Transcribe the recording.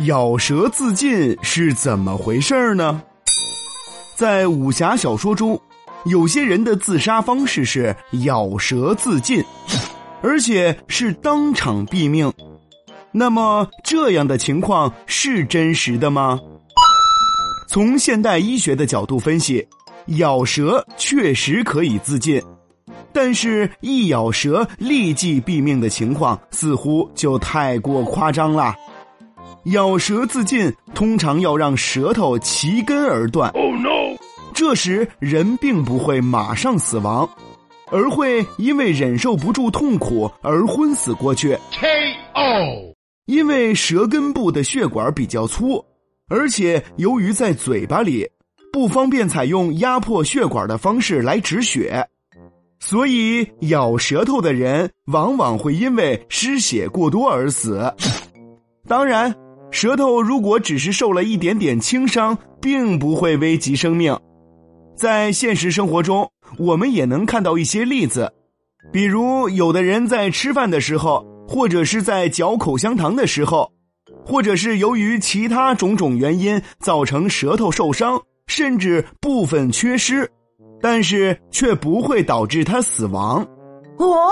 咬舌自尽是怎么回事呢？在武侠小说中，有些人的自杀方式是咬舌自尽，而且是当场毙命。那么，这样的情况是真实的吗？从现代医学的角度分析，咬舌确实可以自尽。但是，一咬舌立即毙命的情况似乎就太过夸张了。咬舌自尽通常要让舌头齐根而断。Oh no！这时人并不会马上死亡，而会因为忍受不住痛苦而昏死过去。K.O. 因为舌根部的血管比较粗，而且由于在嘴巴里，不方便采用压迫血管的方式来止血。所以，咬舌头的人往往会因为失血过多而死。当然，舌头如果只是受了一点点轻伤，并不会危及生命。在现实生活中，我们也能看到一些例子，比如有的人在吃饭的时候，或者是在嚼口香糖的时候，或者是由于其他种种原因造成舌头受伤，甚至部分缺失。但是却不会导致他死亡。哦。